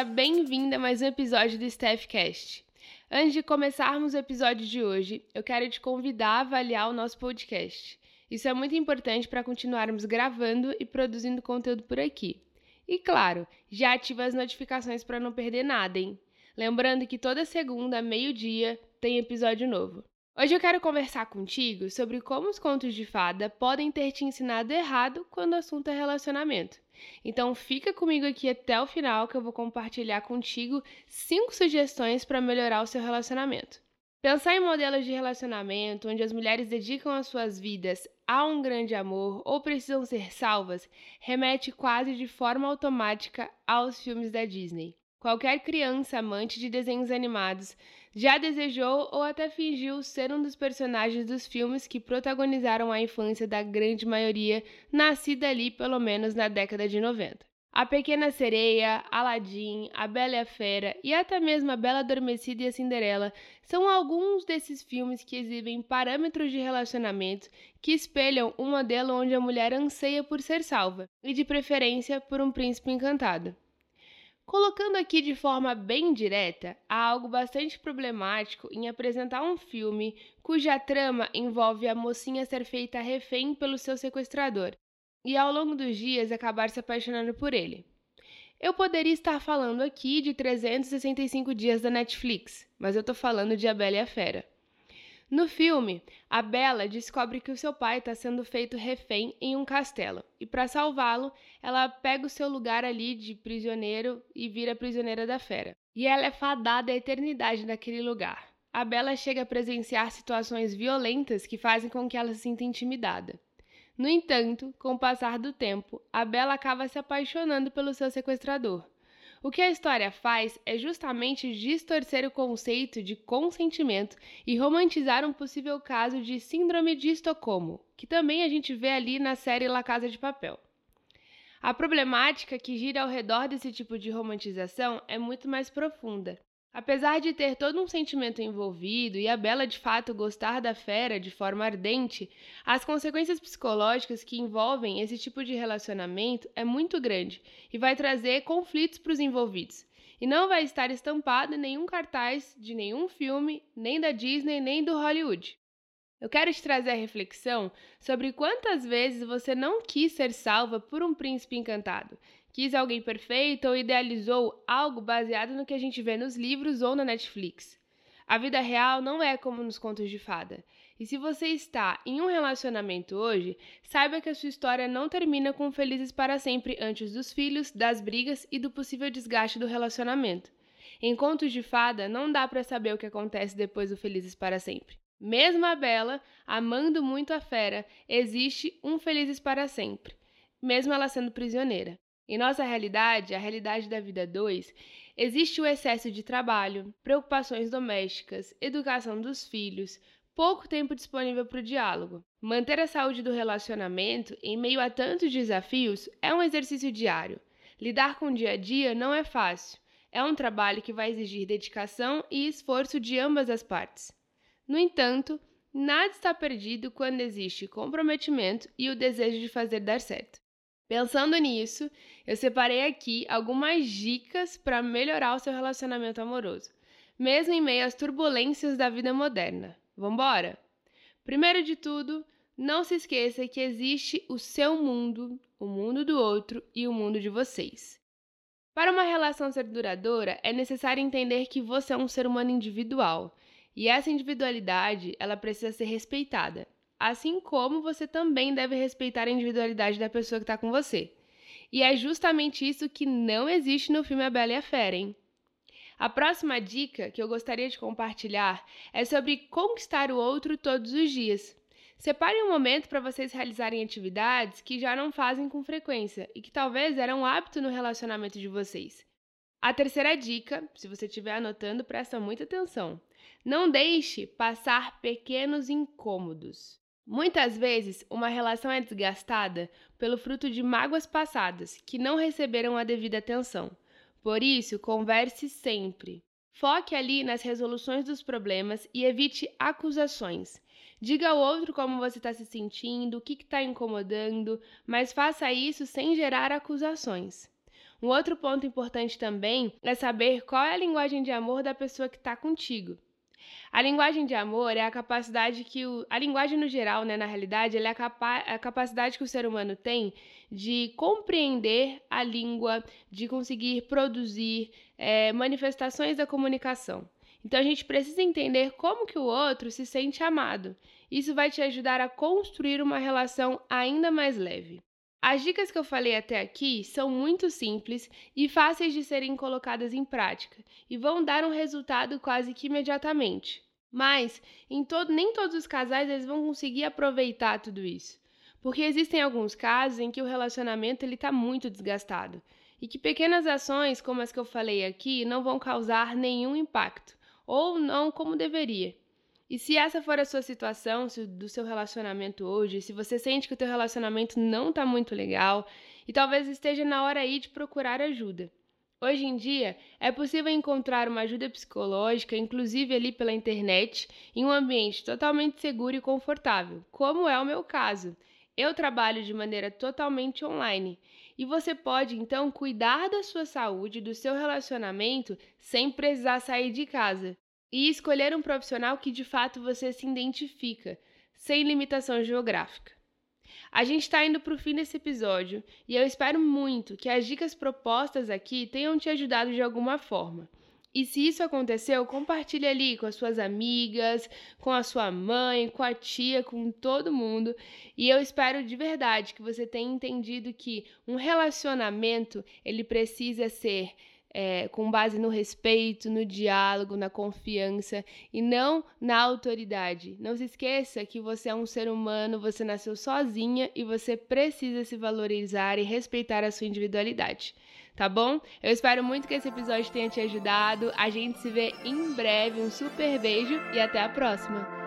seja bem-vinda a mais um episódio do Staffcast. Antes de começarmos o episódio de hoje, eu quero te convidar a avaliar o nosso podcast. Isso é muito importante para continuarmos gravando e produzindo conteúdo por aqui. E claro, já ativa as notificações para não perder nada, hein? Lembrando que toda segunda, meio-dia, tem episódio novo. Hoje eu quero conversar contigo sobre como os contos de fada podem ter te ensinado errado quando o assunto é relacionamento. Então fica comigo aqui até o final que eu vou compartilhar contigo cinco sugestões para melhorar o seu relacionamento. Pensar em modelos de relacionamento onde as mulheres dedicam as suas vidas a um grande amor ou precisam ser salvas remete quase de forma automática aos filmes da Disney. Qualquer criança amante de desenhos animados já desejou ou até fingiu ser um dos personagens dos filmes que protagonizaram a infância da grande maioria nascida ali pelo menos na década de 90. A Pequena Sereia, Aladdin, A Bela e a Fera e até mesmo A Bela Adormecida e a Cinderela são alguns desses filmes que exibem parâmetros de relacionamento que espelham um modelo onde a mulher anseia por ser salva e, de preferência, por um príncipe encantado. Colocando aqui de forma bem direta, há algo bastante problemático em apresentar um filme cuja trama envolve a mocinha ser feita refém pelo seu sequestrador e ao longo dos dias acabar se apaixonando por ele. Eu poderia estar falando aqui de 365 dias da Netflix, mas eu tô falando de A Bela e a Fera. No filme, a Bela descobre que o seu pai está sendo feito refém em um castelo, e para salvá-lo, ela pega o seu lugar ali de prisioneiro e vira prisioneira da fera. E ela é fadada à eternidade naquele lugar. A Bela chega a presenciar situações violentas que fazem com que ela se sinta intimidada. No entanto, com o passar do tempo, a Bela acaba se apaixonando pelo seu sequestrador, o que a história faz é justamente distorcer o conceito de consentimento e romantizar um possível caso de síndrome de Estocolmo, que também a gente vê ali na série La Casa de Papel. A problemática que gira ao redor desse tipo de romantização é muito mais profunda. Apesar de ter todo um sentimento envolvido e a Bela de fato gostar da fera de forma ardente, as consequências psicológicas que envolvem esse tipo de relacionamento é muito grande e vai trazer conflitos para os envolvidos. E não vai estar estampado em nenhum cartaz de nenhum filme, nem da Disney, nem do Hollywood. Eu quero te trazer a reflexão sobre quantas vezes você não quis ser salva por um príncipe encantado quis alguém perfeito ou idealizou algo baseado no que a gente vê nos livros ou na Netflix. A vida real não é como nos contos de fada. E se você está em um relacionamento hoje, saiba que a sua história não termina com felizes para sempre antes dos filhos, das brigas e do possível desgaste do relacionamento. Em contos de fada, não dá para saber o que acontece depois do felizes para sempre. Mesmo a Bela, amando muito a fera, existe um felizes para sempre, mesmo ela sendo prisioneira. Em nossa realidade, a realidade da vida 2, existe o excesso de trabalho, preocupações domésticas, educação dos filhos, pouco tempo disponível para o diálogo. Manter a saúde do relacionamento em meio a tantos desafios é um exercício diário. Lidar com o dia a dia não é fácil. É um trabalho que vai exigir dedicação e esforço de ambas as partes. No entanto, nada está perdido quando existe comprometimento e o desejo de fazer dar certo. Pensando nisso, eu separei aqui algumas dicas para melhorar o seu relacionamento amoroso, mesmo em meio às turbulências da vida moderna. Vambora? Primeiro de tudo, não se esqueça que existe o seu mundo, o mundo do outro e o mundo de vocês. Para uma relação ser duradoura, é necessário entender que você é um ser humano individual, e essa individualidade, ela precisa ser respeitada assim como você também deve respeitar a individualidade da pessoa que está com você. E é justamente isso que não existe no filme A Bela e a Fera, hein? A próxima dica que eu gostaria de compartilhar é sobre conquistar o outro todos os dias. Separe um momento para vocês realizarem atividades que já não fazem com frequência e que talvez eram um hábito no relacionamento de vocês. A terceira dica, se você estiver anotando, presta muita atenção. Não deixe passar pequenos incômodos. Muitas vezes, uma relação é desgastada pelo fruto de mágoas passadas que não receberam a devida atenção. Por isso, converse sempre. Foque ali nas resoluções dos problemas e evite acusações. Diga ao outro como você está se sentindo, o que está incomodando, mas faça isso sem gerar acusações. Um outro ponto importante também é saber qual é a linguagem de amor da pessoa que está contigo. A linguagem de amor é a capacidade que o. A linguagem no geral, né, na realidade, é a, capa a capacidade que o ser humano tem de compreender a língua, de conseguir produzir é, manifestações da comunicação. Então a gente precisa entender como que o outro se sente amado. Isso vai te ajudar a construir uma relação ainda mais leve. As dicas que eu falei até aqui são muito simples e fáceis de serem colocadas em prática e vão dar um resultado quase que imediatamente. Mas todo, nem todos os casais eles vão conseguir aproveitar tudo isso, porque existem alguns casos em que o relacionamento está muito desgastado e que pequenas ações como as que eu falei aqui não vão causar nenhum impacto ou não como deveria. E se essa for a sua situação, se, do seu relacionamento hoje, se você sente que o teu relacionamento não está muito legal e talvez esteja na hora aí de procurar ajuda. Hoje em dia, é possível encontrar uma ajuda psicológica, inclusive ali pela internet, em um ambiente totalmente seguro e confortável, como é o meu caso. Eu trabalho de maneira totalmente online e você pode então cuidar da sua saúde, do seu relacionamento, sem precisar sair de casa e escolher um profissional que de fato você se identifica, sem limitação geográfica. A gente está indo para o fim desse episódio e eu espero muito que as dicas propostas aqui tenham te ajudado de alguma forma. E se isso aconteceu, compartilhe ali com as suas amigas, com a sua mãe, com a tia, com todo mundo. E eu espero de verdade que você tenha entendido que um relacionamento ele precisa ser é, com base no respeito, no diálogo, na confiança e não na autoridade. Não se esqueça que você é um ser humano, você nasceu sozinha e você precisa se valorizar e respeitar a sua individualidade. Tá bom? Eu espero muito que esse episódio tenha te ajudado. A gente se vê em breve. Um super beijo e até a próxima!